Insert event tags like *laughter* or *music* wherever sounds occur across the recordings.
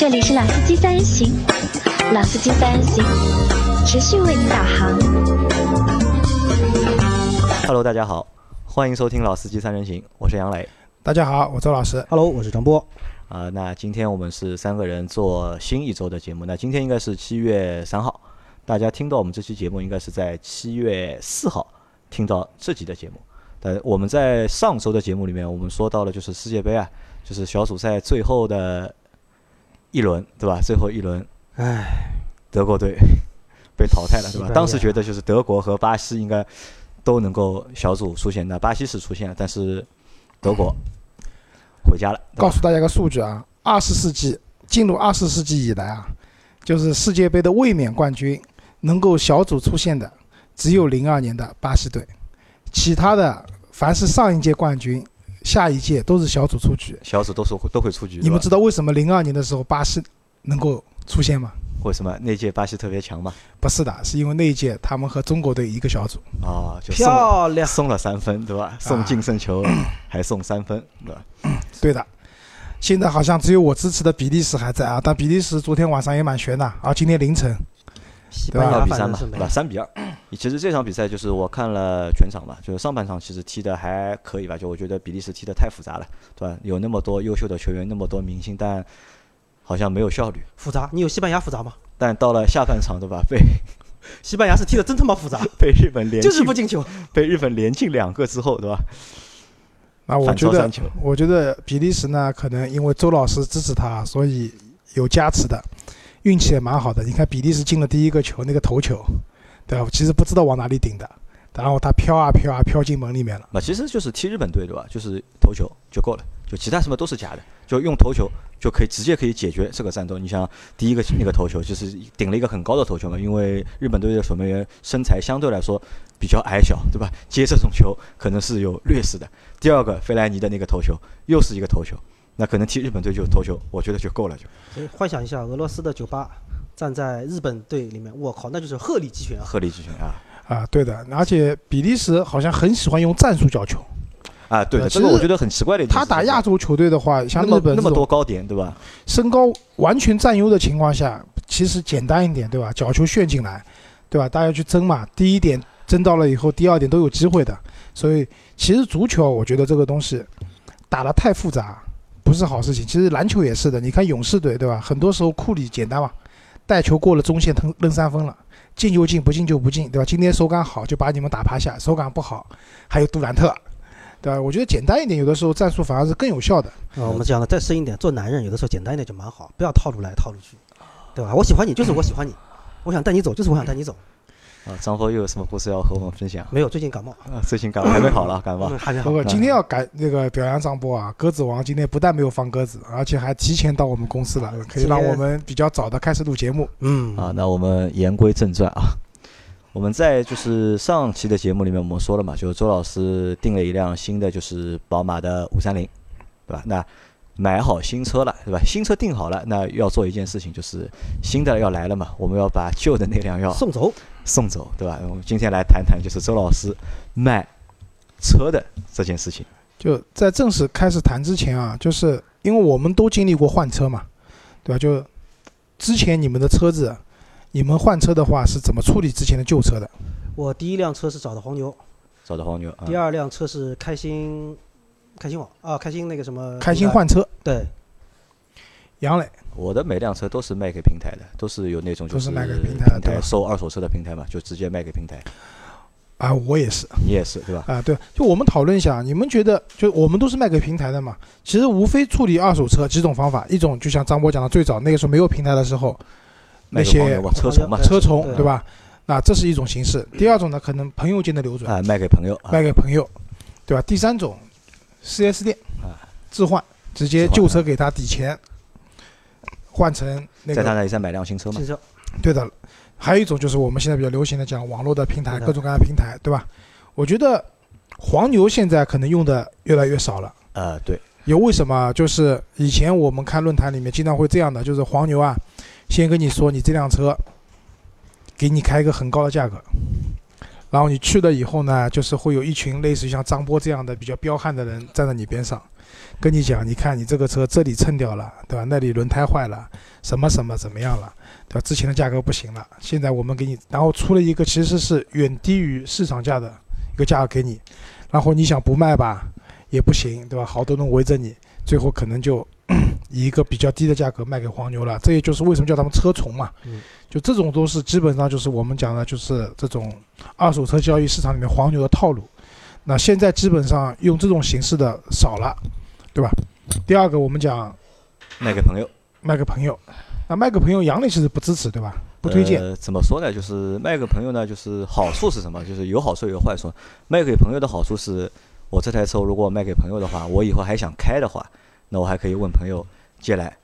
这里是老司机三人行，老司机三人行，持续为您导航。Hello，大家好，欢迎收听老司机三人行，我是杨磊。大家好，我周老师。Hello，我是张波。啊、那今天我们是三个人做新一周的节目。那今天应该是七月三号，大家听到我们这期节目应该是在七月四号听到这集的节目。但我们在上周的节目里面，我们说到了就是世界杯啊，就是小组赛最后的一轮，对吧？最后一轮，唉，德国队 *laughs* 被淘汰了，对吧？当时觉得就是德国和巴西应该都能够小组出现，那巴西是出现了，但是德国 *clears throat* 回家了。告诉大家个数据啊，二十世纪进入二十世纪以来啊，就是世界杯的卫冕冠军能够小组出现的只有零二年的巴西队，其他的凡是上一届冠军，下一届都是小组出局。小组都是会都会出局。你们知道为什么零二年的时候巴西能够出现吗？为什么那届巴西特别强吗？不是的，是因为那一届他们和中国队一个小组。啊，就漂亮！送了三分，对吧？送净胜球 *clears throat* 还送三分，对吧？*clears throat* 对的，现在好像只有我支持的比利时还在啊，但比利时昨天晚上也蛮悬的啊，今天凌晨西班牙二比三嘛，对吧？三比二。其实这场比赛就是我看了全场吧，就是上半场其实踢的还可以吧，就我觉得比利时踢的太复杂了，对吧？有那么多优秀的球员，那么多明星，但好像没有效率。复杂。你有西班牙复杂吗？但到了下半场，对吧？被 *laughs* 西班牙是踢的真他妈复杂，*laughs* 被日本连 *laughs* 就是进不进球。被日本连进两个之后，对吧？那我觉得我觉得比利时呢，可能因为周老师支持他，所以有加持的，运气也蛮好的。你看比利时进了第一个球，那个头球，对吧？其实不知道往哪里顶的，然后他飘啊飘啊飘进门里面了。那其实就是踢日本队，对吧？就是投球就够了，就其他什么都是假的，就用投球就可以直接可以解决这个战斗。你像第一个那个投球，就是顶了一个很高的投球嘛，因为日本队的守门员身材相对来说比较矮小，对吧？接这种球可能是有劣势的。第二个费莱尼的那个投球又是一个投球，那可能踢日本队就投球，我觉得就够了就。所以幻想一下，俄罗斯的酒吧站在日本队里面，我靠，那就是鹤立鸡群啊！鹤立鸡群啊啊，对的，而且比利时好像很喜欢用战术角球。啊！对这个我觉得很奇怪的一点他。打亚洲球队的话，像日本那么多高点，对吧？身高完全占优的情况下，其实简单一点，对吧？角球炫进来，对吧？大家去争嘛，第一点争到了以后，第二点都有机会的。所以其实足球，我觉得这个东西打得太复杂不是好事情。其实篮球也是的，你看勇士队，对吧？很多时候库里简单嘛，带球过了中线扔扔三分了。进就进，不进就不进，对吧？今天手感好就把你们打趴下，手感不好还有杜兰特，对吧？我觉得简单一点，有的时候战术反而是更有效的。啊，我们讲的再深一点，做男人有的时候简单一点就蛮好，不要套路来套路去，对吧？我喜欢你就是我喜欢你，我想带你走就是我想带你走。啊，张峰又有什么故事要和我们分享？没有，最近感冒，啊，最近感冒还没好了，感冒嗯，还没好不。过嗯今天要改那个表扬张波啊，鸽子王今天不但没有放鸽子，而且还提前到我们公司了，可以让我们比较早的开始录节目。嗯啊，那我们言归正传啊，我们在就是上期的节目里面我们说了嘛，就是周老师订了一辆新的就是宝马的五三零，对吧？那买好新车了，对吧？新车定好了，那要做一件事情，就是新的要来了嘛，我们要把旧的那辆要送走，送走，对吧？我们今天来谈谈就是周老师卖车的这件事情。就在正式开始谈之前啊，就是因为我们都经历过换车嘛，对吧？就之前你们的车子，你们换车的话是怎么处理之前的旧车的？我第一辆车是找的黄牛，找的黄牛啊第，二辆车是开心，开心网啊，开心那个什么，开心换车，对，杨磊我的每辆车都是卖给平台的，都是有那种就是卖给平台的对收二手车的平台嘛，就直接卖给平台。啊，我也是你也是对吧？啊，对，就我们讨论一下，你们觉得就我们都是卖给平台的嘛？其实无非处理二手车几种方法，一种就像张波讲的，最早那个时候没有平台的时候，那些车虫嘛，车虫对对吧？那这是一种形式。第二种呢，可能朋友间的流转，啊，卖给朋友啊，卖给朋友，对吧？第三种，4S 店啊置换，直接旧车给他抵钱，换成那个在他那里再买辆新车嘛新。车，对的。还有一种就是我们现在比较流行的讲网络的平台，各种各样的平台，对吧？我觉得黄牛现在可能用的越来越少了。呃，对，有为什么？就是以前我们看论坛里面经常会这样的，就是黄牛啊，先跟你说你这辆车，给你开一个很高的价格，然后你去了以后呢，就是会有一群类似于像张波这样的比较彪悍的人站在你边上，跟你讲，你看你这个车这里蹭掉了，对吧？那里轮胎坏了，什么什么怎么样了，对吧？之前的价格不行了，现在我们给你，然后出了一个其实是远低于市场价的一个价格给你，然后你想不卖吧，也不行，对吧？好多人围着你，最后可能就 *coughs* 以一个比较低的价格卖给黄牛了。这也就是为什么叫他们车虫嘛。嗯就这种都是基本上就是我们讲的，就是这种二手车交易市场里面黄牛的套路。那现在基本上用这种形式的少了，对吧？第二个我们讲卖给朋友，卖给朋友，那卖给朋友，杨磊其实不支持，对吧？不推荐。呃。怎么说呢？就是卖给朋友呢，就是好处是什么？就是有好处有坏处。卖给朋友的好处是，我这台车如果卖给朋友的话，我以后还想开的话，那我还可以问朋友借来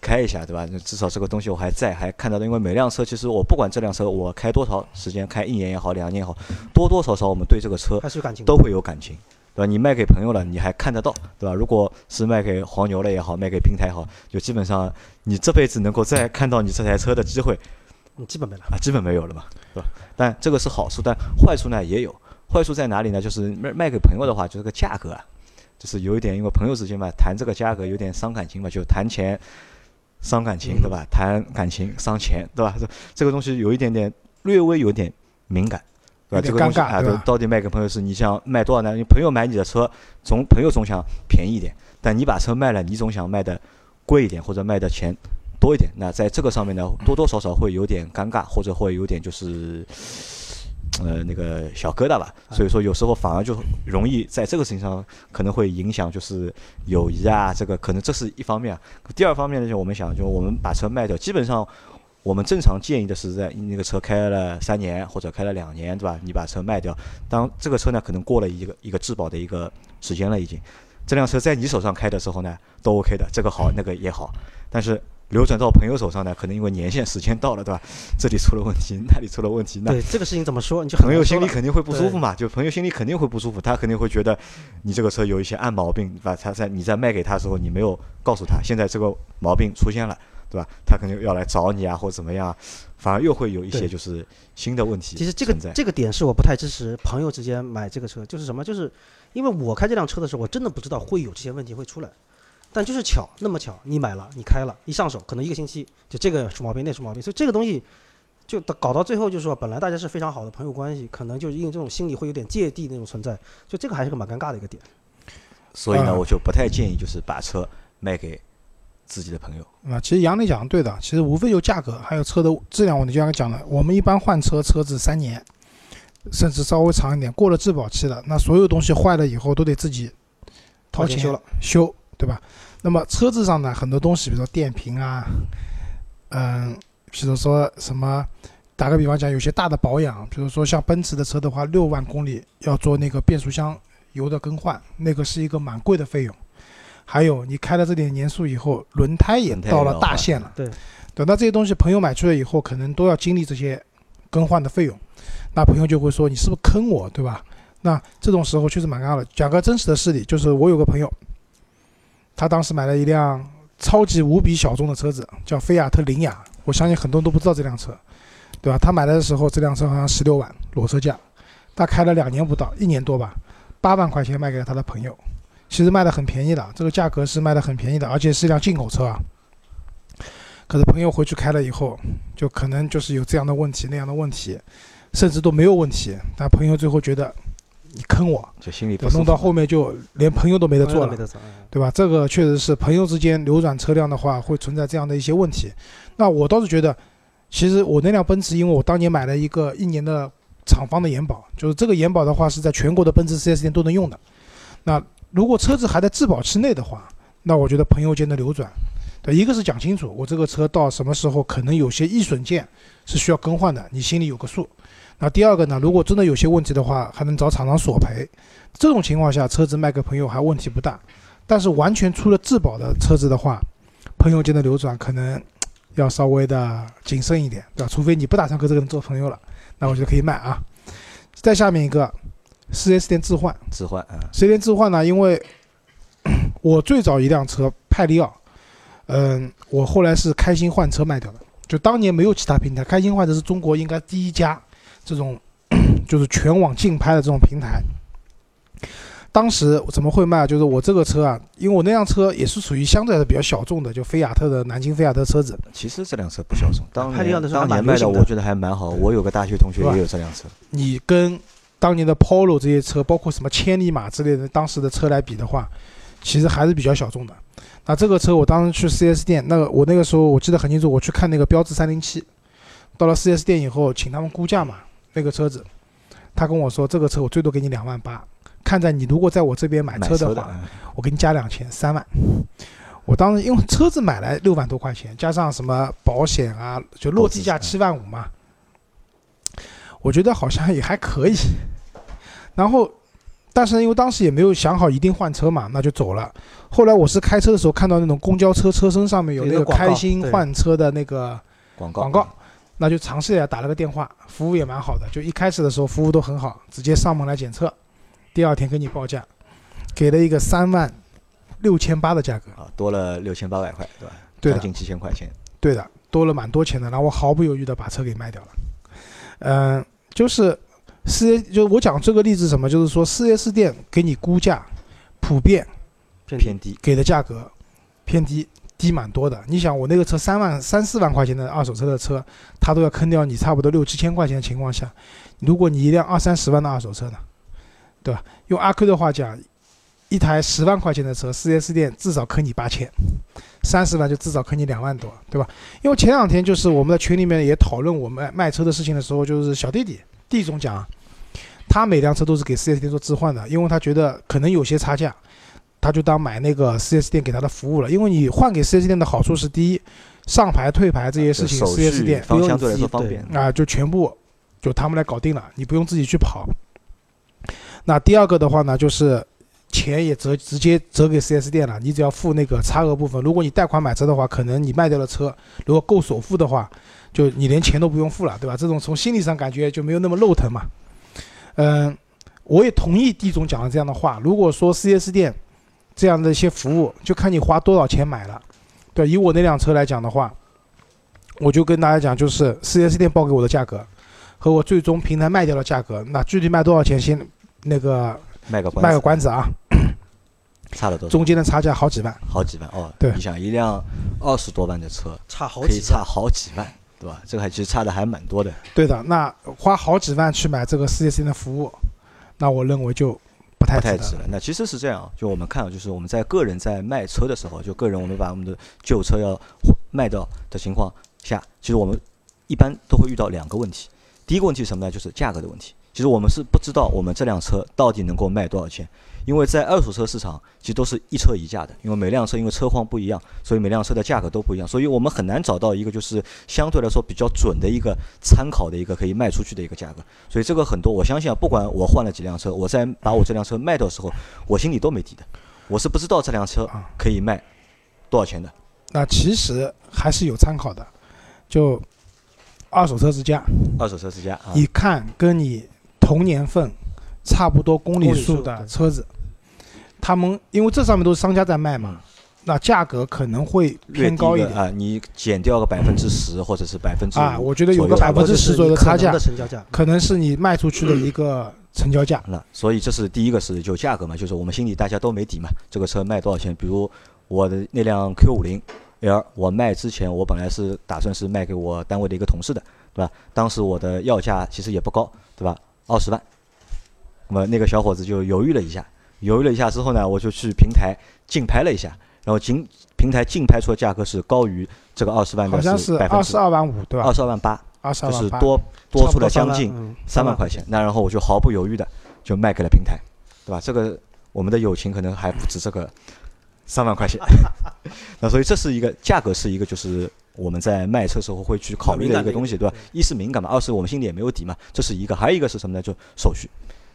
开一下，对吧？那至少这个东西我还在，还看到的。因为每辆车其实我不管这辆车我开多少时间，开一年也好，两年也好，多多少少我们对这个车还是有感情。都会有感情，对吧？你卖给朋友了，你还看得到，对吧？如果是卖给黄牛了也好，卖给平台也好，就基本上你这辈子能够再看到你这台车的机会你，基本没了。啊，基本没有了嘛，对吧？但这个是好处，但坏处呢也有。坏处在哪里呢？就是卖卖给朋友的话，就这个价格啊，就是有一点，因为朋友之间嘛，谈这个价格有点伤感情嘛，就谈钱伤感情，对吧？谈感情伤钱，对吧？这这个东西有一点点略微有点敏感。这个东西啊，尴尬对吧到底卖给朋友是你想卖多少呢？你朋友买你的车，总朋友总想便宜一点，但你把车卖了，你总想卖的贵一点，或者卖的钱多一点。那在这个上面呢，多多少少会有点尴尬，或者会有点就是。呃，那个小疙瘩吧，所以说有时候反而就容易在这个事情上可能会影响，就是友谊啊，这个可能这是一方面啊。第二方面呢，就我们想，就我们把车卖掉，基本上我们正常建议的是在那个车开了三年或者开了两年，对吧？你把车卖掉，当这个车呢可能过了一个一个质保的一个时间了，已经，这辆车在你手上开的时候呢都 OK 的，这个好那个也好，但是流转到朋友手上呢，可能因为年限时间到了，对吧？这里出了问题，那里出了问题，那对这个事情怎么说，你就朋友心里肯定会不舒服嘛，就朋友心里肯定会不舒服，他肯定会觉得你这个车有一些暗毛病，对吧？他在你在卖给他的时候，你没有告诉他，现在这个毛病出现了，对吧？他肯定要来找你啊，或者怎么样，反而又会有一些就是新的问题其实这个。这个点是我不太支持朋友之间买这个车，就是什么？就是因为我开这辆车的时候，我真的不知道会有这些问题会出来，但就是巧，那么巧，你买了，你开了，一上手可能一个星期就这个出毛病，那出毛病，所以这个东西就到搞到最后，就是说本来大家是非常好的朋友关系，可能就是因为这种心理会有点芥蒂那种存在，就这个还是个蛮尴尬的一个点。所以呢，啊我就不太建议就是把车卖给自己的朋友。啊，其实杨磊讲的对的，其实无非就价格还有车的质量问题。就像讲的，我们一般换车，车子三年，甚至稍微长一点，过了质保期了，那所有东西坏了以后都得自己掏钱修了修，对吧？那么车子上呢，很多东西，比如说电瓶啊，嗯，比如说什么，打个比方讲，有些大的保养，比如说像奔驰的车的话，六万公里要做那个变速箱油的更换，那个是一个蛮贵的费用。还有你开了这点年数以后，轮胎也到了大限了，对，等到这些东西朋友买去了以后，可能都要经历这些更换的费用，那朋友就会说你是不是坑我，对吧？那这种时候确实蛮尴尬的。讲个真实的事例，就是我有个朋友，他当时买了一辆超级无比小众的车子，叫菲亚特凌雅，我相信很多人都不知道这辆车，对吧？他买来的时候，这辆车好像十六万裸车价，他开了两年不到，一年多吧，八万块钱卖给了他的朋友，其实卖的很便宜的，这个价格是卖的很便宜的，而且是一辆进口车啊。可是朋友回去开了以后，就可能就是有这样的问题那样的问题，甚至都没有问题，但朋友最后觉得你坑我，就心里不对弄到后面就连朋友都没得做了对吧？这个确实是朋友之间流转车辆的话，会存在这样的一些问题。那我倒是觉得，其实我那辆奔驰，因为我当年买了一个一年的厂方的延保，就是这个延保的话是在全国的奔驰 4S 店都能用的。那如果车子还在质保期内的话，那我觉得朋友间的流转，对，一个是讲清楚我这个车到什么时候可能有些易损件是需要更换的，你心里有个数。那第二个呢，如果真的有些问题的话，还能找厂商索赔。这种情况下，车子卖给朋友还问题不大。但是完全出了质保的车子的话，朋友间的流转可能要稍微的谨慎一点，对吧？除非你不打算跟这个人做朋友了，那我觉得可以卖啊。再下面一个，4 S 店置换。置换啊，4 S 店置换呢，因为 *clears throat* 我最早一辆车派利奥，嗯，我后来是开心换车卖掉的。就当年没有其他平台，开心换车是中国应该第一家这种 *clears throat* 就是全网竞拍的这种平台。当时怎么会卖？就是我这个车啊，因为我那辆车也是属于相对来说比较小众的，就菲亚特的南京菲亚特车子。其实这辆车不小众，当年的时候还蛮当年卖的我觉得还蛮好。我有个大学同学也有这辆车，你跟当年的 Polo 这些车，包括什么千里马之类的当时的车来比的话，其实还是比较小众的。那这个车我当时去 4S 店，那个我那个时候我记得很清楚，我去看那个标致307，到了 4S 店以后，请他们估价嘛，那个车子，他跟我说这个车我最多给你两万八，看在你如果在我这边买买车的话，我给你加两千，三万。我当时因为车子买来六万多块钱，加上什么保险啊，就落地价七万五嘛，我觉得好像也还可以。然后，但是因为当时也没有想好一定换车嘛，那就走了。后来我是开车的时候看到那种公交车车身上面有那个开心换车的那个广告广告，那就尝试一下打了个电话，服务也蛮好的。就一开始的时候服务都很好，直接上门来检测，第二天给你报价，给了一个三万六千八的价格。啊，多了六千八百块，对吧？对的将近七千块钱。对的，多了蛮多钱的，然后我毫不犹豫的把车给卖掉了。嗯、就是四 S，就我讲这个例子什么，就是说四 S 店给你估价，普遍偏偏低，给的价格偏低，低蛮多的。你想，我那个车三万三四万块钱的二手车的车，他都要坑掉你差不多六七千块钱的情况下，如果你一辆二三十万的二手车呢，对吧？用阿 Q 的话讲，一台十万块钱的车，四 S 店至少坑你八千，三十万就至少坑你两万多，对吧？因为前两天就是我们在群里面也讨论我们卖车的事情的时候，就是小弟弟弟总讲啊，他每辆车都是给 4S 店做置换的，因为他觉得可能有些差价，他就当买那个 4S 店给他的服务了。因为你换给 4S 店的好处是，第一，上牌退牌这些事情手 4S 店方相对。啊、就全部就他们来搞定了，你不用自己去跑。那第二个的话呢，就是钱也折直接折给 4S 店了，你只要付那个差额部分。如果你贷款买车的话，可能你卖掉了车，如果够首付的话，就你连钱都不用付了，对吧？这种从心理上感觉就没有那么肉疼嘛。嗯，我也同意地总讲的这样的话。如果说 4S 店这样的一些服务，就看你花多少钱买了。对，以我那辆车来讲的话，我就跟大家讲，就是 4S 店报给我的价格和我最终平台卖掉的价格，那具体卖多少钱先那个卖个关子，卖个关子啊，*clears throat* 差了多少？中间的差价好几万。好几万哦。对你想一辆二十多万的车，差好可以差。好几万，对吧？这个还其实差的还蛮多的。对的，那花好几万去买这个 4S 店的服务，那我认为就不太太值了。那其实是这样，就我们看，就是我们在个人在卖车的时候，就个人我们把我们的旧车要卖掉的情况下，其实我们一般都会遇到两个问题。第一个问题是什么呢？就是价格的问题。其实我们是不知道我们这辆车到底能够卖多少钱，因为在二手车市场其实都是一车一价的，因为每辆车因为车况不一样，所以每辆车的价格都不一样，所以我们很难找到一个就是相对来说比较准的一个参考的一个可以卖出去的一个价格。所以这个很多，我相信啊，不管我换了几辆车，我在把我这辆车卖掉的时候，我心里都没底的，我是不知道这辆车啊可以卖多少钱的。那其实还是有参考的，就二手车之家，二手车之家啊，一看跟你同年份差不多公里数数的车子，他们因为这上面都是商家在卖嘛，那价格可能会偏高一点啊，你减掉个百分之十或者是百分之啊，我觉得有个百分之十左右的差价的，成交价，可能是你卖出去的一个成交价。那所以这是第一个是就价格嘛，就是我们心里大家都没底嘛，这个车卖多少钱？比如我的那辆 Q 五零 L，我卖之前我本来是打算是卖给我单位的一个同事的，对吧？当时我的要价其实也不高，对吧？二十万。那么那个小伙子就犹豫了一下，犹豫了一下之后呢，我就去平台竞拍了一下，然后竞平台竞拍出的价格是高于这个二十万的，好像是百分之二十二万五，对吧二？十二万八，就二十二万八，是多多出了将近嗯三万块钱。那然后我就毫不犹豫的就卖给了平台，对吧？这个我们的友情可能还不止这个三万块钱。*laughs* 那所以这是一个价格，是一个就是我们在卖车时候会去考虑的一个东西，对吧？一是敏感嘛，二是我们心里也没有底嘛，这是一个。还有一个是什么呢？就手续。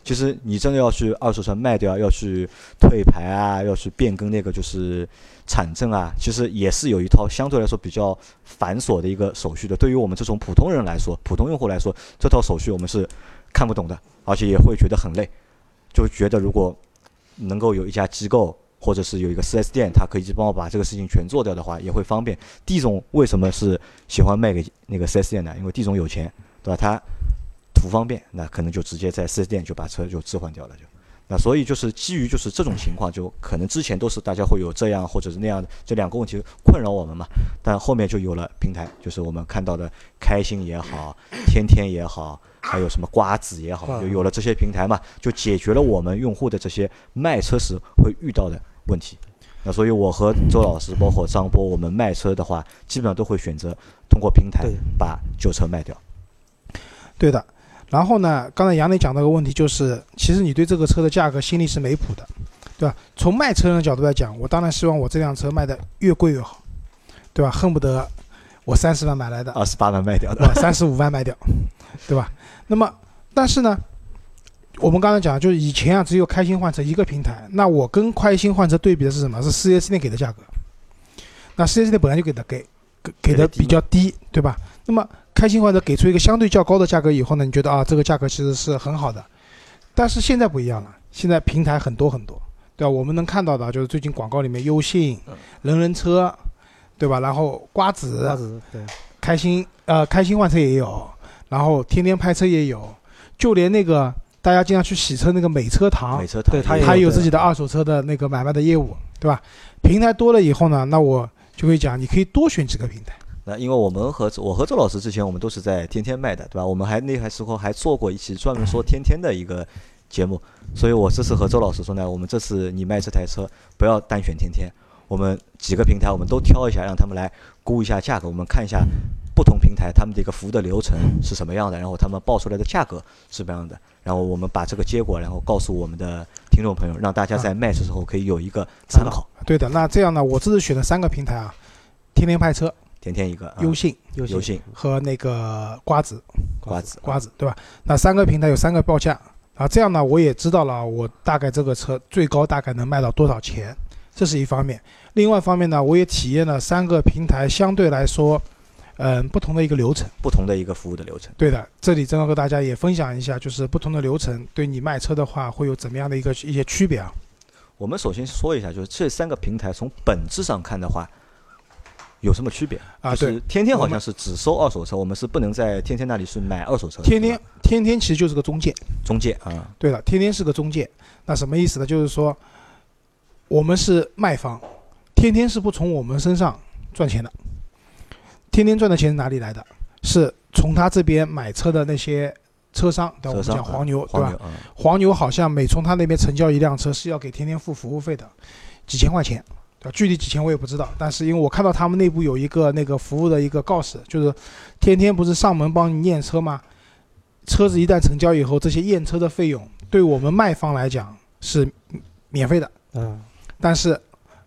其实你真的要去二手车卖掉，要去退牌啊，要去变更那个就是产证啊，其实也是有一套相对来说比较繁琐的一个手续的。对于我们这种普通人来说，普通用户来说，这套手续我们是看不懂的，而且也会觉得很累，就觉得如果能够有一家机构或者是有一个 4S 店，他可以去帮我把这个事情全做掉的话，也会方便。地总为什么是喜欢卖给那个 4S 店呢？因为地总有钱，对吧？他图方便，那可能就直接在四 S 店就把车就置换掉了就。那所以就是基于就是这种情况，就可能之前都是大家会有这样或者是那样的这两个问题困扰我们嘛，但后面就有了平台，就是我们看到的开心也好，天天也好，还有什么瓜子也好，就有了这些平台嘛，就解决了我们用户的这些卖车时会遇到的问题。那所以我和周老师，包括张波，我们卖车的话，基本上都会选择通过平台把旧车卖掉。对的。然后呢，刚才杨磊讲到个问题，就是其实你对这个车的价格心里是没谱的，对吧？从卖车人的角度来讲，我当然希望我这辆车卖的越贵越好，对吧？恨不得我三十万买来的，二十八万卖掉对吧？的，三十五万卖掉，对吧？那么，但是呢，我们刚才讲，就是以前啊，只有开心换车一个平台，那我跟开心换车对比的是什么？是四 S 店给的价格。那四 S 店本来就给的给给给的比较低，对吧？那么开心换车给出一个相对较高的价格以后呢，你觉得啊，这个价格其实是很好的。但是现在不一样了，现在平台很多很多，对吧？我们能看到的就是最近广告里面优信嗯、人人车，对吧？然后瓜子、瓜子对，开心呃开心换车也有，然后天天拍车也有，就连那个大家经常去洗车那个美车堂美，车对它也它也有自己的二手车的那个买卖的业务，对吧？平台多了以后呢，那我就会讲，你可以多选几个平台。那因为我们和我和周老师之前我们都是在天天卖的，对吧？我们还那还时候还做过一期专门说天天的一个节目，所以我这次和周老师说呢，我们这次你卖这台车不要单选天天，我们几个平台我们都挑一下，让他们来估一下价格，我们看一下不同平台他们的一个服务的流程是什么样的，然后他们报出来的价格是什么样的，然后我们把这个结果然后告诉我们的听众朋友，让大家在卖的时候可以有一个参考。对的，那这样呢，我这次选了三个平台啊，天天派车、天天一个啊优信优优信和那个瓜子瓜子瓜子，对吧？那三个平台有三个报价啊，这样呢，我也知道了，我大概这个车最高大概能卖到多少钱，这是一方面。另外一方面呢，我也体验了三个平台相对来说，嗯，不同的一个流程。不同的一个服务的流程。对的，这里正好和大家也分享一下，就是不同的流程对你卖车的话会有怎么样的一个一些区别啊？我们首先说一下，就是这三个平台从本质上看的话，有什么区别？啊，对就是，天天好像是只收二手车，我们是不能在天天那里是买二手车。天天天天其实就是个中介。中介啊，对了，天天是个中介，那什么意思呢？就是说，我们是卖方，天天是不从我们身上赚钱的，天天赚的钱是哪里来的？是从他这边买车的那些车商，对吧？我们讲黄牛，对吧黄牛好像每从他那边成交一辆车是要给天天付服务费的，几千块钱，对吧？具体几千我也不知道，但是因为我看到他们内部有一个那个服务的一个告示，就是天天不是上门帮你验车吗？车子一旦成交以后，这些验车的费用对我们卖方来讲是免费的，嗯，但是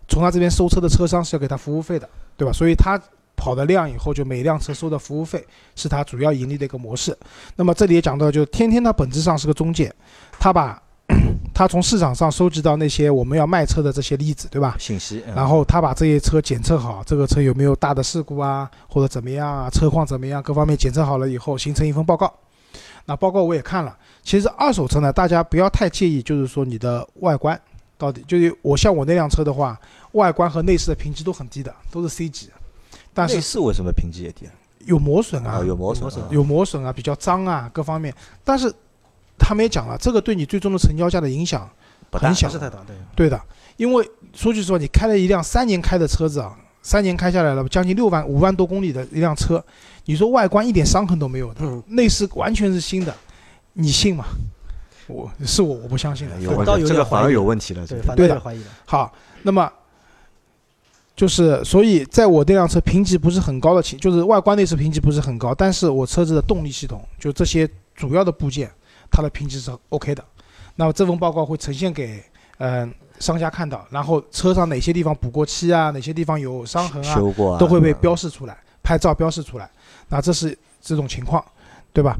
从他这边收车的车商是要给他服务费的，对吧？所以他跑的量以后，就每辆车收的服务费是他主要盈利的一个模式。那么这里也讲到，就是天天它本质上是个中介，他把他从市场上收集到那些我们要卖车的这些例子，对吧？信息，嗯然后他把这些车检测好，这个车有没有大的事故啊，或者怎么样啊，车况怎么样，各方面检测好了以后，形成一份报告。那报告我也看了，其实二手车呢，大家不要太介意，就是说你的外观到底，就是我像我那辆车的话，外观和内饰的评级都很低的，都是 C 级，但内饰为什么评级也低啊？有磨损啊啊，，有磨损有磨损啊，有磨损啊，比较脏啊，各方面。但是他们也讲了，这个对你最终的成交价的影响很小。不是太大，对，对的，因为说句实话，你开了一辆三年开的车子啊，三年开下来了，将近六万五万多公里的一辆车，你说外观一点伤痕都没有的，嗯，内饰完全是新的，你信吗？我是我我不相信的。倒有点问题这个反而怀疑。有问题了，这对，对的。怀疑的，好，那么就是所以在我这辆车评级不是很高的情，就是外观内饰评级不是很高，但是我车子的动力系统就这些主要的部件，它的评级是 OK 的。那么这份报告会呈现给嗯、商家看到，然后车上哪些地方补过漆啊，哪些地方有伤痕啊，修过啊都会被标示出来，拍照标示出来。那这是这种情况，对吧？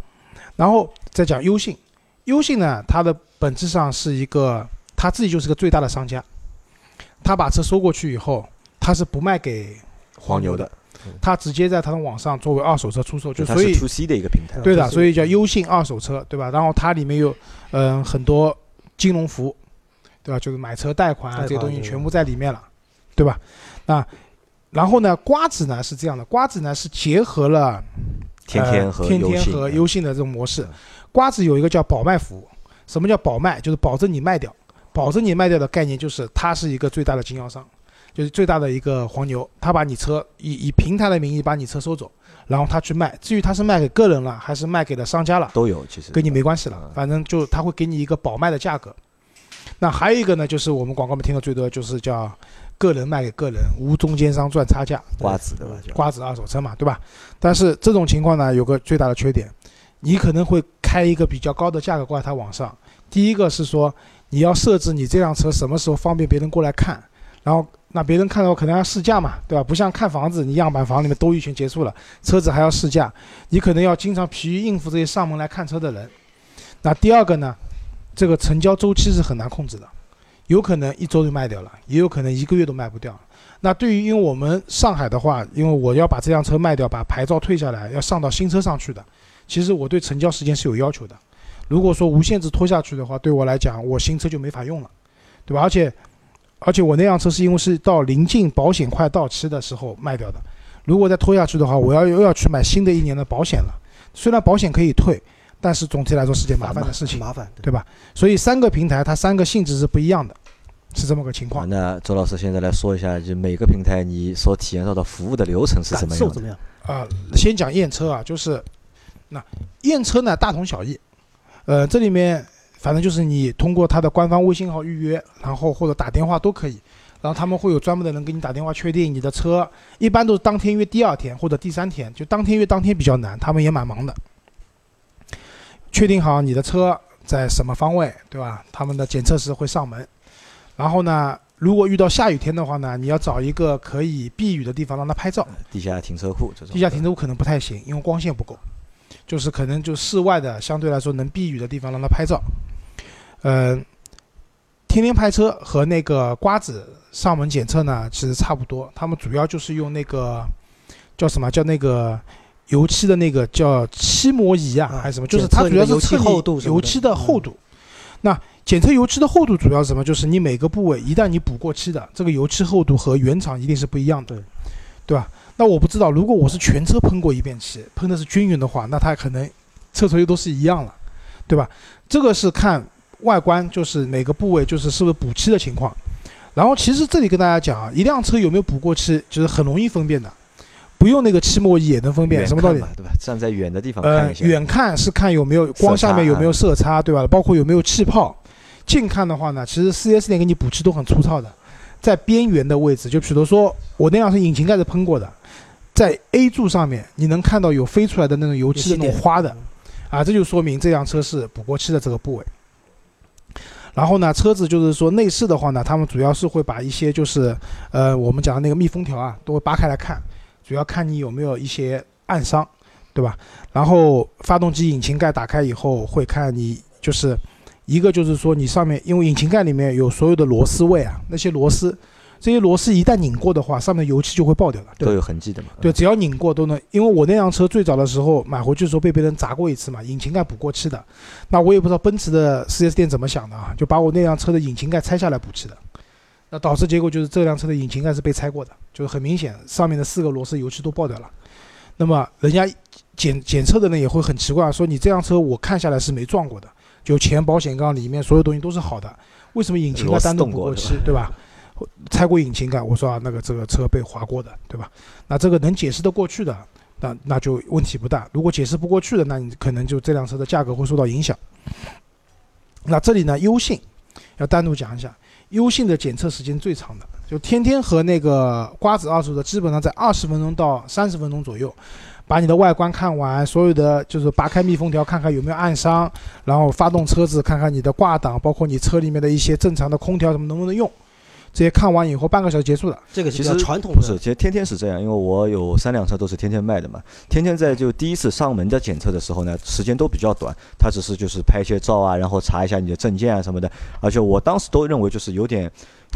然后再讲优信，优信呢，它的本质上是一个，它自己就是个最大的商家，他把车收过去以后，他是不卖给牛黄牛的，他直接在他的网上作为二手车出售，就它是所以 to C 的一个平台，对的，所以叫优信二手车，对吧？然后它里面有嗯、很多金融服务，对吧？就是买车贷款啊这些东西全部在里面了，对吧？那然后呢，瓜子呢是这样的，瓜子呢是结合了天天呃和天天和嗯优信的这种模式嗯。瓜子有一个叫保卖服务，什么叫保卖？就是保证你卖掉，保证你卖掉的概念就是它是一个最大的经销商，就是最大的一个黄牛，他把你车以以平台的名义把你车收走，然后他去卖，至于他是卖给个人了还是卖给了商家了，都有，其实跟你没关系了嗯，反正就他会给你一个保卖的价格。那还有一个呢，就是我们广告们听的最多，就是叫个人卖给个人，无中间商赚差价，瓜子对吧？瓜子二手车嘛，对吧？但是这种情况呢，有个最大的缺点，你可能会开一个比较高的价格挂在它网上。第一个是说你要设置你这辆车什么时候方便别人过来看，然后那别人看到可能要试驾嘛，对吧？不像看房子，你样板房里面兜一圈结束了，车子还要试驾，你可能要经常疲于应付这些上门来看车的人。那第二个呢，这个成交周期是很难控制的，有可能一周就卖掉了，也有可能一个月都卖不掉。那对于因为我们上海的话，因为我要把这辆车卖掉，把牌照退下来，要上到新车上去的，其实我对成交时间是有要求的。如果说无限制拖下去的话，对我来讲，我新车就没法用了，对吧？而且，而且我那辆车是因为是到临近保险快到期的时候卖掉的，如果再拖下去的话，我要又要去买新的一年的保险了。虽然保险可以退，但是总体来说是件麻烦的事情，麻烦，对吧？所以三个平台它三个性质是不一样的，是这么个情，况。那周老师现在来说一下，就每个平台你所体验到的服务的流程是怎么样的？感受怎么样？啊、先讲验车啊，就是那验车呢大同小异，呃，这里面反正就是你通过他的官方微信号预约，然后或者打电话都可以，然后他们会有专门的人给你打电话确定你的车，一般都是当天约第二天或者第三天，就当天约当天比较难，他们也蛮忙的。确定好你的车在什么方位，对吧？他们的检测师会上门，然后呢，如果遇到下雨天的话呢，你要找一个可以避雨的地方让他拍照。地下停车库这种，地下停车库可能不太行，因为光线不够，就是可能就室外的相对来说能避雨的地方让他拍照。嗯、天天拍车和那个瓜子上门检测呢，其实差不多，他们主要就是用那个叫什么叫那个油漆的那个叫漆膜仪啊，啊还是什么，就是它主要是测厚度油漆的厚度。那检测油漆的厚度主要是什么？就是你每个部位一旦你补过漆的，这个油漆厚度和原厂一定是不一样的，对对吧？那我不知道，如果我是全车喷过一遍漆，喷的是均匀的话，那它可能测出来都是一样了，对吧？这个是看外观，就是每个部位就是是不是补漆的情况。然后其实这里跟大家讲啊，一辆车有没有补过漆，就是很容易分辨的，不用那个漆膜仪也能分辨，什么道理对吧？站在远的地方呃看一，下，远看是看有没有光下面有没有色差，对吧？包括有没有气泡。近看的话呢，其实 4S 店给你补漆都很粗糙的，在边缘的位置，就比如说我那辆是引擎盖是喷过的，在 A 柱上面你能看到有飞出来的那种油漆的那种花的，啊，这就说明这辆车是补过漆的这个部位。然后呢，车子就是说内饰的话呢，他们主要是会把一些就是呃我们讲的那个密封条啊，都会扒开来看，主要看你有没有一些暗伤，对吧？然后发动机引擎盖打开以后，会看你就是一个就是说你上面，因为引擎盖里面有所有的螺丝位啊，那些螺丝，这些螺丝一旦拧过的话，上面的油漆就会爆掉了，都有痕迹的嘛。对，只要拧过都能。因为我那辆车最早的时候买回去的时候被别人砸过一次嘛，引擎盖补过漆的。那我也不知道奔驰的 4S 店怎么想的啊，就把我那辆车的引擎盖拆下来补漆的。那导致结果就是这辆车的引擎盖是被拆过的，就是很明显上面的四个螺丝油漆都爆掉了。那么人家检检测的人也会很奇怪，说你这辆车我看下来是没撞过的，就前保险杠里面所有东西都是好的，为什么引擎盖单独补过漆，对吧？拆过引擎盖，我说啊，那个这个车被划过的，对吧？那这个能解释得过去的，那那就问题不大。如果解释不过去的，那你可能就这辆车的价格会受到影响。那这里呢，优信要单独讲一下，优信的检测时间最长的，就天天和那个瓜子二手车基本上在二十分钟到三十分钟左右，把你的外观看完，所有的就是拔开密封条看看有没有暗伤，然后发动车子看看你的挂档，包括你车里面的一些正常的空调什么能不能用，这些看完以后半个小时结束了。这个其实传统的，不是，其实天天是这样，因为我有三辆车都是天天卖的嘛。天天在就第一次上门的检测的时候呢，时间都比较短，他只是就是拍一些照啊，然后查一下你的证件啊什么的。而且我当时都认为就是有点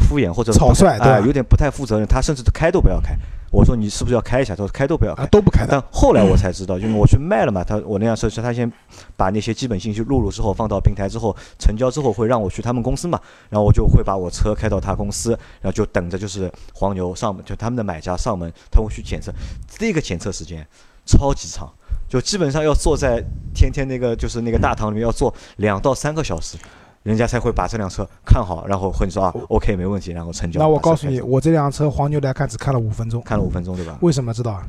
敷衍或者草率对有点不太负责任。他甚至开都不要开，我说你是不是要开一下？他说开都不要开啊，。都不开。但后来我才知道，因为我去卖了嘛，他我那辆车是他先把那些基本信息录入之后放到平台之后，成交之后会让我去他们公司嘛，然后我就会把我车开到他公司，然后就等着就是黄牛上门，就他们的买家上门，他会去检测，这个检测时间超级长，就基本上要坐在天天那个就是那个大堂里面要坐两到三个小时，人家才会把这辆车看好，然后和你说啊，OK 没问题，然后成交。那我告诉你，我这辆车黄牛来看只看了五分钟，看了五分钟对吧？为什么知道啊？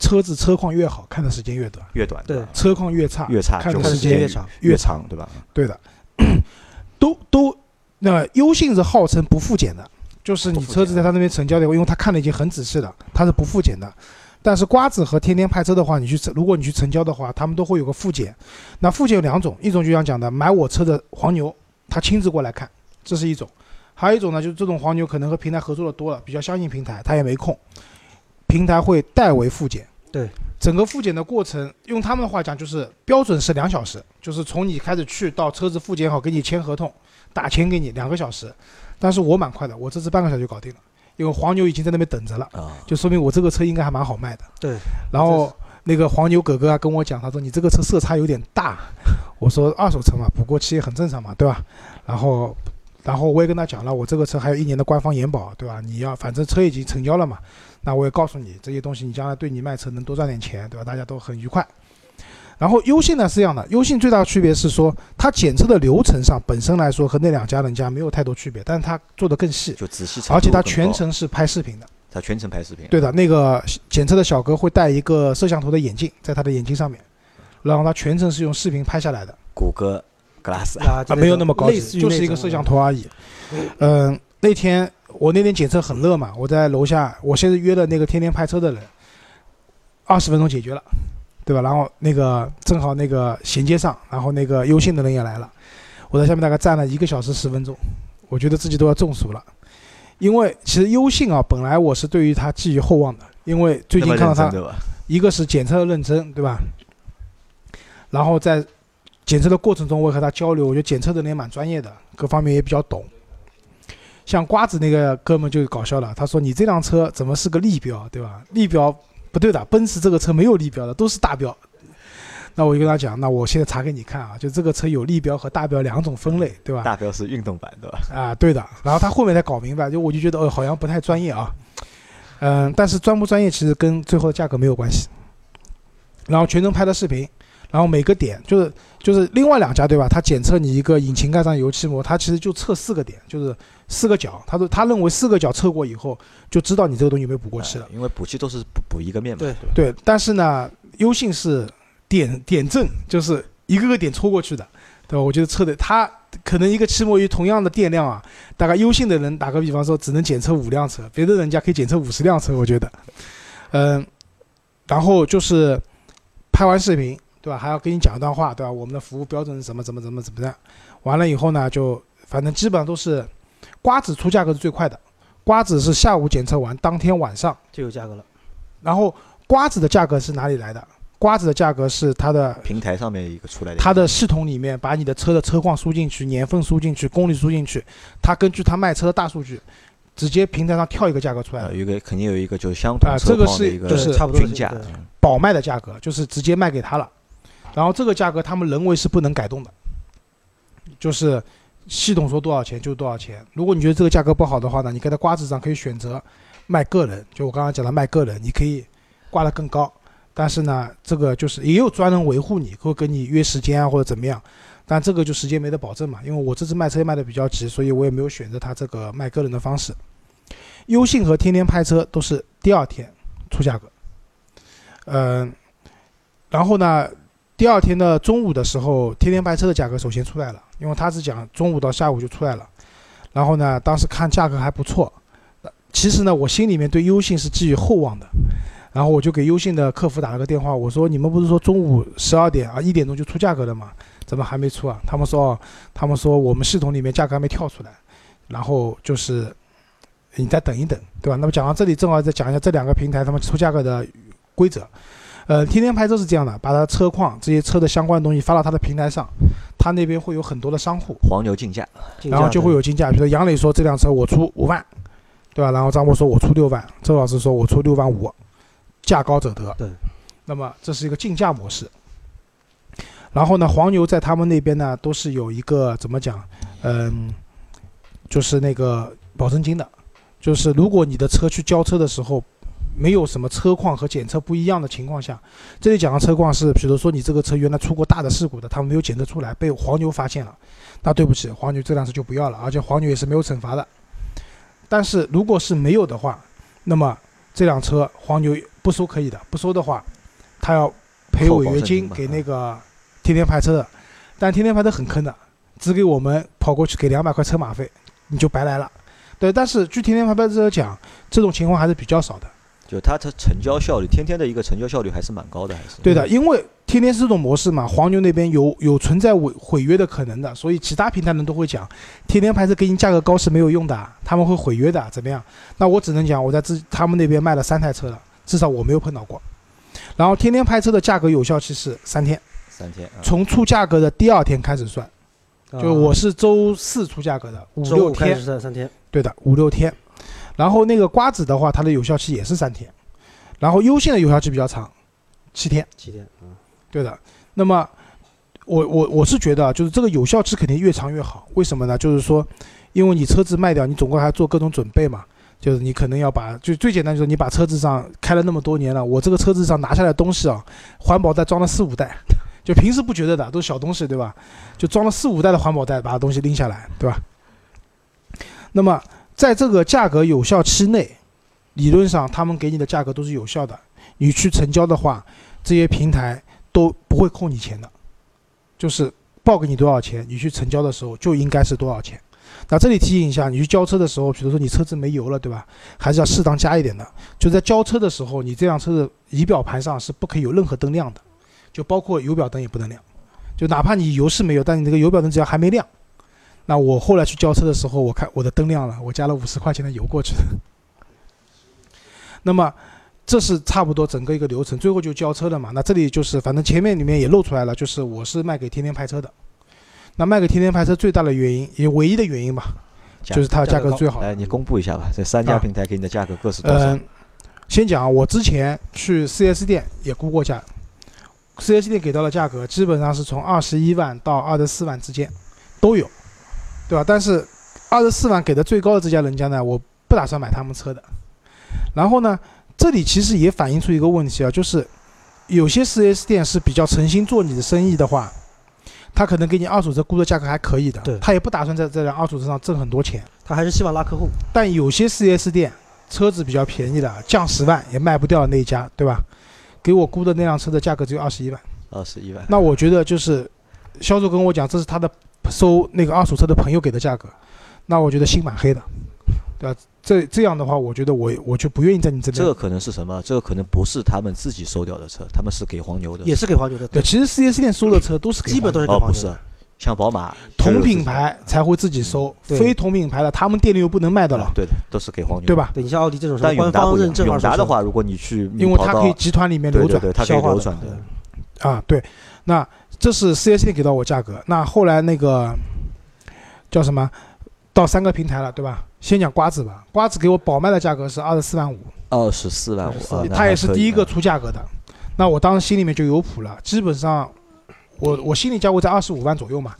车子车况越好看的时间越短，越短对车况越差越差看的时间间越长越长长对吧？对的，*coughs* 都都，那优信是号称不复检的，就是你车子在他那边成交的，因为他看的已经很仔细了，他是不复检的。但是瓜子和天天派车的话，你去如果你去成交的话，他们都会有个复检。那复检有两种，一种就像讲的买我车的黄牛，他亲自过来看，这是一种；还有一种呢，就是这种黄牛可能和平台合作的多了，比较相信平台，他也没空，平台会代为复检。对，整个复检的过程，用他们的话讲，就是标准是两小时，就是从你开始去到车子复检好，给你签合同，打钱给你两个小时。但是我蛮快的，我这次半个小时就搞定了，因为黄牛已经在那边等着了，啊，就说明我这个车应该还蛮好卖的。对，然后那个黄牛哥哥啊跟我讲，他说你这个车色差有点大，我说二手车嘛，补过漆很正常嘛，对吧？然后，然后我也跟他讲了，我这个车还有一年的官方延保，对吧？你要反正车已经成交了嘛，那我也告诉你这些东西，你将来对你卖车能多赚点钱，对吧？大家都很愉快。然后优信呢是这样的，优信最大的区别是说，它检测的流程上本身来说和那两家人家没有太多区别，但是它做的更细，就仔细而且它全程是拍视频的。它全程拍视频，对的，那个检测的小哥会戴一个摄像头的眼镜，在他的眼睛上面，然后他全程是用视频拍下来的。谷歌 Glass 啊啊，没有那么高级，就是一个摄像头而已。嗯、那天我那天检测很热嘛，我在楼下，我现在约的那个天天拍车的人，二十分钟解决了，对吧？然后那个正好那个衔接上，然后那个优信的人也来了，我在下面大概站了一个小时十分钟，我觉得自己都要中暑了。因为其实优信啊，本来我是对于他寄予厚望的，因为最近看到它认真对吧？一个是检测的认真，对吧？然后在检测的过程中，我也和他交流，我觉得检测的人也蛮专业的，各方面也比较懂。像瓜子那个哥们就搞笑了，他说：“你这辆车怎么是个立标，对吧？立标不对的，奔驰这个车没有立标的，都是大标。”那我就跟他讲，那我现在查给你看啊，就这个车有立标和大标两种分类，对吧？大标是运动版对吧？啊，对的。然后他后面才搞明白，就我就觉得哦，好像不太专业啊。嗯，但是专不专业其实跟最后的价格没有关系。然后全程拍的视频，然后每个点就是就是另外两家对吧？他检测你一个引擎盖上油漆膜，他其实就测四个点，就是四个角。他说他认为四个角测过以后，就知道你这个东西有没有补过漆了哎。因为补漆都是补补一个面嘛，对？对，但是呢，优信是点点阵，就是一个个点戳过去的，对吧？我觉得测的他可能一个漆膜仪同样的电量啊，大概优信的人打个比方说只能检测五辆车，别的人家可以检测五十辆车，我觉得，嗯，然后就是拍完视频，对吧？还要跟你讲一段话，对吧？我们的服务标准是什么怎么怎么怎么样？完了以后呢，就反正基本上都是瓜子出价格是最快的，瓜子是下午检测完，当天晚上。就有价格了。然后瓜子的价格是哪里来的？瓜子的价格是它的平台上面一个出来的，它的系统里面把你的车的车况输进去，年份输进去，公里输进去，它根据它卖车的大数据，直接平台上跳一个价格出来。有一个肯定有一个就是相同车啊这个况的一个就是差不多，均价嗯保卖的价格就是直接卖给他了，然后这个价格他们人为是不能改动的，就是系统说多少钱就多少钱。如果你觉得这个价格不好的话呢，你跟他瓜子上可以选择卖个人，就我刚刚讲的卖个人，你可以挂得更高，但是呢，这个就是也有专人维护你，会跟你约时间啊或者怎么样，但这个就时间没得保证嘛。因为我这次卖车卖的比较急，所以我也没有选择他这个卖个人的方式。优信和天天拍车都是第二天出价格，嗯、然后呢，第二天的中午的时候，天天拍车的价格首先出来了，因为他是讲中午到下午就出来了。然后呢，当时看价格还不错，其实呢，我心里面对优信是寄予厚望的。然后我就给优信的客服打了个电话，我说你们不是说中午十二点啊一点钟就出价格了吗？怎么还没出啊？他们说，他们说我们系统里面价格还没跳出来，然后就是你再等一等，对吧？那么讲到这里，正好再讲一下这两个平台他们出价格的规则。呃，天天拍车是这样的，把他车况这些车的相关的东西发到他的平台上，他那边会有很多的商户，黄牛竞价，然后就会有竞价，比如说杨磊说这辆车我出五万，对吧？然后张波说我出六万，周老师说我出六万五，价高者得。对，那么这是一个竞价模式。然后呢，黄牛在他们那边呢都是有一个怎么讲，嗯，就是那个保证金的，就是如果你的车去交车的时候没有什么车况和检测不一样的情况下，这里讲的车况是，比如说你这个车原来出过大的事故的，他们没有检测出来，被黄牛发现了，那对不起，黄牛这辆车就不要了，而且黄牛也是没有惩罚的。但是如果是没有的话，那么这辆车黄牛不收可以的，不收的话，他要赔违约金给那个天天派车的，但天天派车很坑的，只给我们跑过去给两百块车马费，你就白来了。对，但是据天天派派车讲，这种情况还是比较少的。就它的成交效率，天天的一个成交效率还是蛮高的，还是对的，因为天天是这种模式嘛，黄牛那边有有存在违毁约的可能的，所以其他平台人都会讲，天天拍车给你价格高是没有用的，他们会毁约的，怎么样？那我只能讲，我在自他们那边卖了三台车了，至少我没有碰到过。然后天天拍车的价格有效期是三天，三天，从出价格的第二天开始算，就我是周四出价格的，五六天，三天，对的，五六天。然后那个瓜子的话，它的有效期也是三天，然后优信的有效期比较长，七天。七天，嗯，对的。那么我我我是觉得啊，就是这个有效期肯定越长越好。为什么呢？就是说，因为你车子卖掉，你总共还要做各种准备嘛。就是你可能要把，就最简单就是你把车子上开了那么多年了，我这个车子上拿下来的东西啊，环保袋装了四五袋，就平时不觉得的，都是小东西，对吧？就装了四五袋的环保袋，把东西拎下来，对吧？那么在这个价格有效期内，理论上他们给你的价格都是有效的。你去成交的话，这些平台都不会扣你钱的，就是报给你多少钱，你去成交的时候就应该是多少钱。那这里提醒一下，你去交车的时候，比如说你车子没油了，对吧？还是要适当加一点的。就在交车的时候，你这辆车的仪表盘上是不可以有任何灯亮的，就包括油表灯也不能亮。就哪怕你油是没有，但你这个油表灯只要还没亮，那我后来去交车的时候，我看我的灯亮了，我加了五十块钱的油过去的。*laughs* 那么这是差不多整个一个流程，最后就交车了嘛。那这里就是反正前面里面也露出来了，就是我是卖给天天拍车的。那卖给天天拍车最大的原因，也唯一的原因吧，就是它的价价格最好。来，你公布一下吧，这三家啊平台给你的价格各是多少嗯？，先讲啊，我之前去 4S 店也估过价，4S 店给到的价格基本上是从二十一万到二十四万之间都有，对吧？但是二十四万给的最高的这家人家呢，我不打算买他们车的。然后呢，这里其实也反映出一个问题啊，就是有些 4S 店是比较诚心做你的生意的话，他可能给你二手车估的价格还可以的，他也不打算在这辆二手车上挣很多钱。他还是希望拉客户，但有些 4S 店车子比较便宜的，降十万也卖不掉的那一家，对吧？给我估的那辆车的价格只有二十一万，二十一万。那我觉得就是销售跟我讲，这是他的收那个二手车的朋友给的价格，那我觉得心蛮黑的，对吧？这这样的话，我觉得我我就不愿意在你这边。这个可能是什么？这个可能不是他们自己收掉的车，他们是给黄牛的。也是给黄牛的，对，其实四 S 店收的车都是给基本都是给哦，不是黄牛的。，像宝马同品牌才会自己收，对非同品牌的他们店里又不能卖的了啊，对的，都是给黄牛，对？吧？对你像奥迪这种官方认证永达的话，如果你去，因为它可以集团里面流转。对对对，它可以消化的流转的。啊，对，那这是四 S 店给到我价格。那后来那个叫什么，到三个平台了，对吧？先讲瓜子吧，瓜子给我保卖的价格是二十四万五，二十四万五，24啊那他也是第一个出价格的。那我当时心里面就有谱了，基本上我我心里价位在二十五万左右嘛，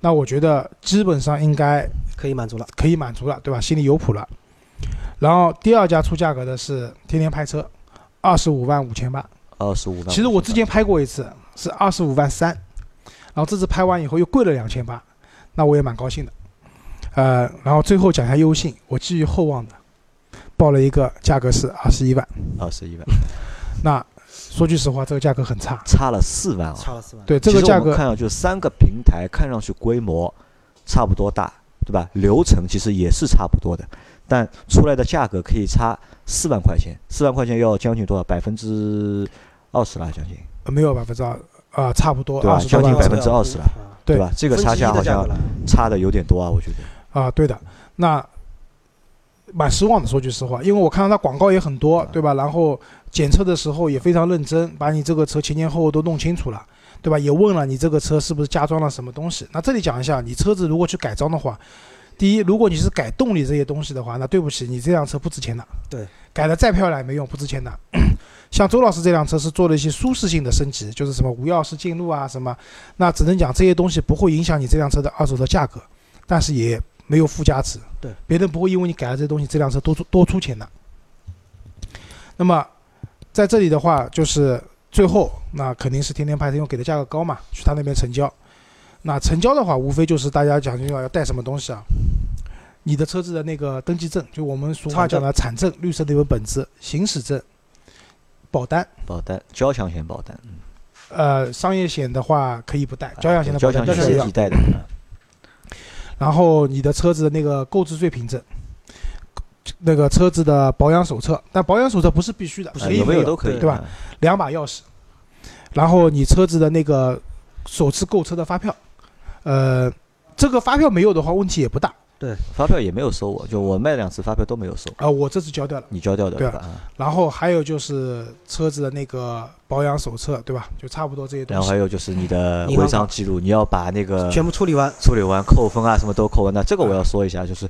那我觉得基本上应该可以满足了。可以满足了，对吧？心里有谱了。然后第二家出价格的是天天拍车，二十五万五千八。二十五万。其实我之前拍过一次，是二十五万三，然后这次拍完以后又贵了两千八，那我也蛮高兴的。呃，然后最后讲一下优信，我寄予厚望的，报了一个价格是二十一万。二十一万，那说句实话，这个价格很差。差了四万啊。差了四万。对这个价格，实我们看上去三个平台看上去规模差不多大，对吧？流程其实也是差不多的，但出来的价格可以差四万块钱，四万块钱要将近多少？百分之二十了，将近，呃没有百分之二啊，差不多对吧二十多将近百分之二十了啊对吧？这个差价好像差的有点多啊，我觉得。啊，对的。那蛮失望的，说句实话，因为我看到他广告也很多，对吧？然后检测的时候也非常认真，把你这个车前前后后都弄清楚了，对吧？也问了你这个车是不是加装了什么东西。那这里讲一下，你车子如果去改装的话，第一，如果你是改动力这些东西的话，那对不起，你这辆车不值钱的。对，改的再漂亮也没用，不值钱的。*clears throat* 像周老师这辆车是做了一些舒适性的升级，就是什么无钥匙进入啊什么，那只能讲这些东西不会影响你这辆车的二手车价格，但是也没有附加值。对，别人不会因为你改了这些东西，这辆车多出多出钱的。那么在这里的话，就是最后那肯定是天天派车，因为给的价格高嘛，去他那边成交。那成交的话，无非就是大家讲究要带什么东西啊？你的车子的那个登记证，就我们俗话讲的产证，绿色的一本本子，行驶证，保单。保单，交强险保单，嗯呃，商业险的话可以不带，交强险的保交单必须要强险是必。带的，然后你的车子的那个购置税凭证，那个车子的保养手册，但保养手册不是必须的，啊有没有都可以，对吧嗯？两把钥匙，然后你车子的那个首次购车的发票，呃，这个发票没有的话问题也不大，对发票也没有收我，就我卖两次发票都没有收，啊、我这次交掉了。你交掉的对吧？啊然后还有就是车子的那个保养手册，对吧？就差不多这些东西。然后还有就是你的违章记录，你要把那个全部处理完，处理完扣分啊，什么都扣完。那这个我要说一下，就是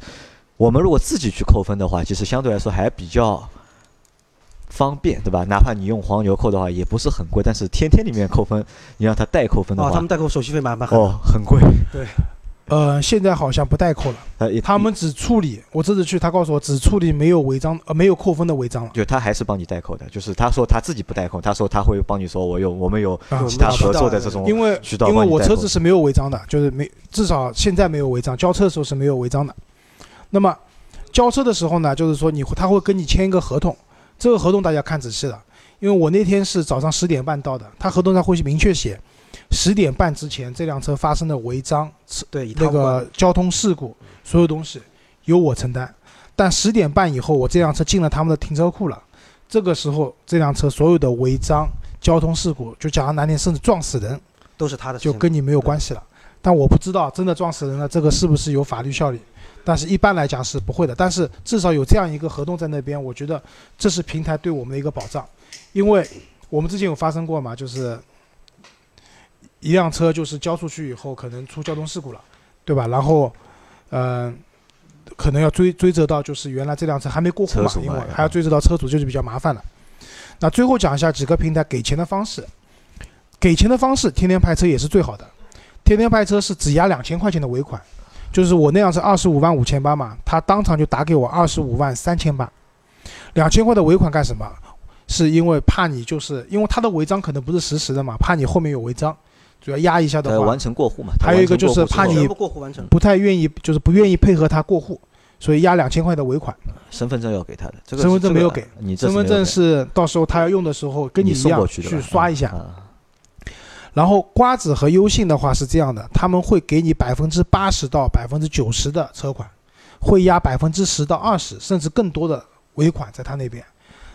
我们如果自己去扣分的话，其实相对来说还比较方便，对吧？哪怕你用黄牛扣的话，也不是很贵。但是天天里面扣分，你让他代扣分的哦，话，他们代扣手续费蛮蛮。哦，很贵。对呃，现在好像不代扣了，呃，也他们只处理。我这次去，他告诉我只处理没有违章呃没有扣分的违章了。就他还是帮你代扣的，就是他说他自己不代扣，他说他会帮你说我有我们有啊其他渠道合作的这种因为因为我车子是没有违章的，就是没至少现在没有违章，交车的时候是没有违章的。那么交车的时候呢，就是说你他会跟你签一个合同，这个合同大家看仔细了，因为我那天是早上十点半到的，他合同上会明确写，十点半之前这辆车发生的违章、对，那个交通事故，所有东西由我承担。但十点半以后，我这辆车进了他们的停车库了，这个时候这辆车所有的违章、交通事故，就讲的难听，甚至撞死人。都是他的，就跟你没有关系了。但我不知道真的撞死人了，这个是不是有法律效力？但是一般来讲是不会的。但是至少有这样一个合同在那边，我觉得这是平台对我们的一个保障，因为我们之前有发生过嘛，就是一辆车就是交出去以后可能出交通事故了，对吧？然后，嗯、可能要追追责到就是原来这辆车还没过户嘛，因为还要追责到车主，就是比较麻烦了。那最后讲一下几个平台给钱的方式。给钱的方式，天天派车也是最好的。天天派车是只押两千块钱的尾款，就是我那辆是二十五万五千八嘛，他当场就打给我二十五万三千八，两千块的尾款干什么？是因为怕你就是因为他的违章可能不是实时的嘛，怕你后面有违章，主要压一下的话完，成过户嘛。还有一个就是怕你全部过户完成。不太愿意就是不愿意配合他过户，所以压两千块的尾款。身份证要给他的，这个身份证没有给你身份证是到时候他要用的时候跟你一样去的吧去刷一下。啊然后瓜子和优信的话是这样的，他们会给你百分之八十到百分之九十的车款，会压百分之十到二十甚至更多的尾款在他那边。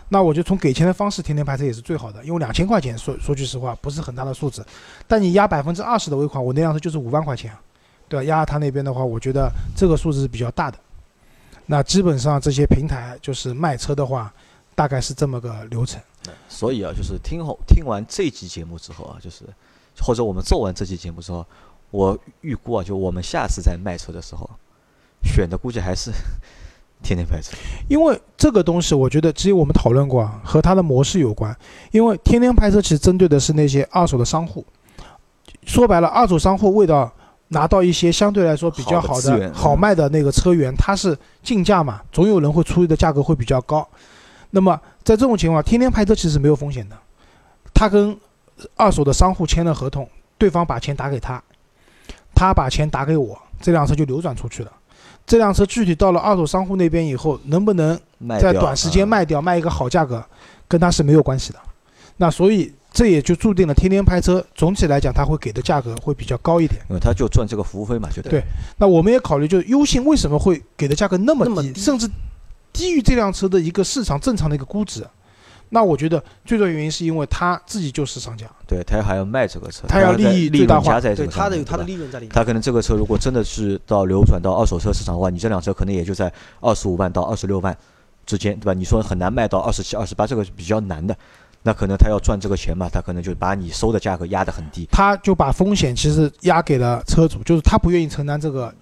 那我就从给钱的方式，天天拍车也是最好的，因为两千块钱说说句实话不是很大的数字，但你压百分之二十的尾款，我那辆车就是五万块钱，对吧？压他那边的话，我觉得这个数字是比较大的。那基本上这些平台就是卖车的话，大概是这么个流程。所以啊，就是听后听完这期节目之后啊，就是或者我们做完这期节目之后，我预估啊，就我们下次在卖车的时候，选的估计还是 *laughs* 天天拍车。因为这个东西，我觉得只有我们讨论过啊，和它的模式有关。因为天天拍车其实针对的是那些二手的商户，说白了，二手商户为了拿到一些相对来说比较好的好卖的那个车源，它是竞价嘛，总有人会出的价格会比较高。那么在这种情况，天天拍车其实没有风险的，他跟二手的商户签了合同，对方把钱打给他，他把钱打给我，这辆车就流转出去了。这辆车具体到了二手商户那边以后，能不能在短时间啊卖掉，卖一个好价格，跟他是没有关系的。那所以这也就注定了天天拍车，总体来讲他会给的价格会比较高一点。因为他就赚这个服务费嘛，就对那我们也考虑，就是优信为什么会给的价格那么低，那么低甚至低于这辆车的一个市场正常的一个估值。那我觉得最重要原因是因为他自己就是商家，对，他还要卖这个车，他要利益最大化对他的有他的利润在里面。他可能这个车如果真的是到流转到二手车市场的话，你这辆车可能也就在二十五万到二十六万之间，对吧？你说很难卖到二十七、二十八，这个是比较难的。那可能他要赚这个钱嘛，他可能就把你收的价格压得很低。他就把风险其实压给了车主，就是他不愿意承担这个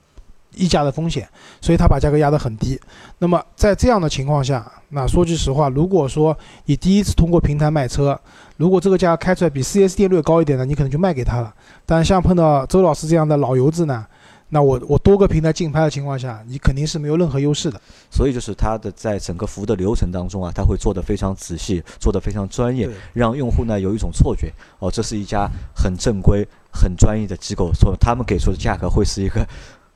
溢价的风险，所以他把价格压得很低。那么在这样的情况下，那说句实话，如果说你第一次通过平台卖车，如果这个价格开出来比 4S 店略高一点呢，你可能就卖给他了。但像碰到周老师这样的老油子呢，那我我多个平台竞拍的情况下，你肯定是没有任何优势的。所以就是它的在整个服务的流程当中啊，它会做得非常仔细，做得非常专业，让用户呢有一种错觉，哦，这是一家很正规、很专业的机构，说他们给出的价格会是一个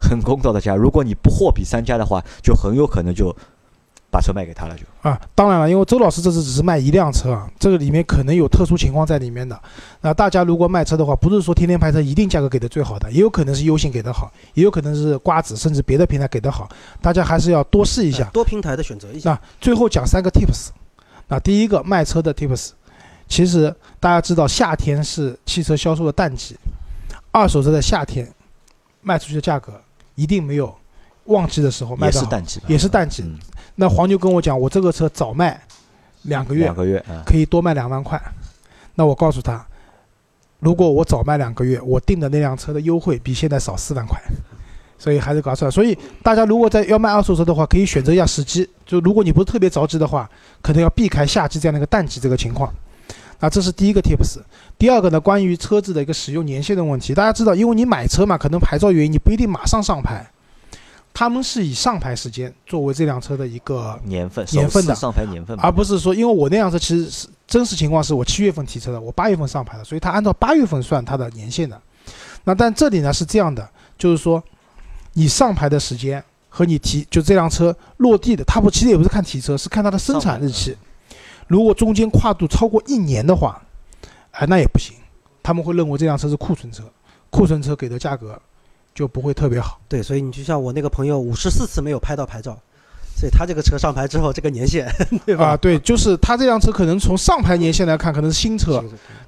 很公道的价。*laughs* 如果你不货比三家的话，就很有可能就把车卖给他了，就。啊，当然了，因为周老师这次只是卖一辆车啊，这个里面可能有特殊情况在里面的。那大家如果卖车的话，不是说天天拍车一定价格给的最好的，也有可能是优信给的好，也有可能是瓜子甚至别的平台给的好，大家还是要多试一下哎。多平台的选择一下。那最后讲三个 tips。那第一个卖车的 tips，其实大家知道夏天是汽车销售的淡季，二手车在夏天卖出去的价格一定没有旺季的时候卖也的好，是淡季，也是淡季。嗯，那黄牛跟我讲，我这个车早卖两个月两个月啊，可以多卖两万块。那我告诉他，如果我早卖两个月，我订的那辆车的优惠比现在少四万块，所以还是搞算。所以大家如果在要卖二手车的话，可以选择一下时机。就如果你不是特别着急的话，可能要避开夏季这样的一个淡季这个情况。那这是第一个 tips。第二个呢，关于车子的一个使用年限的问题，大家知道，因为你买车嘛，可能牌照原因你不一定马上上牌，他们是以上牌时间作为这辆车的一个年份年份的上牌年份，而不是说，因为我那辆车其实是真实情况是我七月份提车的，我八月份上牌的，所以它按照八月份算它的年限的。那但这里呢是这样的，就是说你上牌的时间和你提就这辆车落地的，它不其实也不是看提车，是看它的生产日期。如果中间跨度超过一年的话，哎，那也不行，他们会认为这辆车是库存车，库存车给的价格就不会特别好。对，所以你就像我那个朋友，五十四次没有拍到牌照，所以他这个车上牌之后，这个年限，*laughs* 对吧？啊，对，就是他这辆车可能从上牌年限来看可能是新车，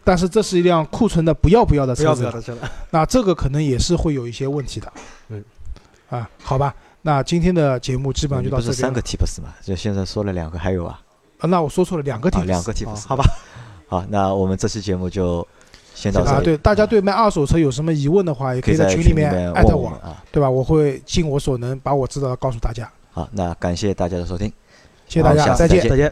但是这是一辆库存的不要不要的车子不要不要，的车了。*laughs* 那这个可能也是会有一些问题的。嗯，啊，好吧，那今天的节目基本上就到这边了。不是三个 tips 嘛？就现在说了两个，还有啊，啊那我说错了，两个啊 tips。两个哦 tips，好吧，好，那我们这期节目就先到这啊，对，大家对卖二手车有什么疑问的话，也可以在群里面面艾特我我，啊。对吧？我会尽我所能把我知道的告诉大家。好，那感谢大家的收听。谢谢大家，再见。再见。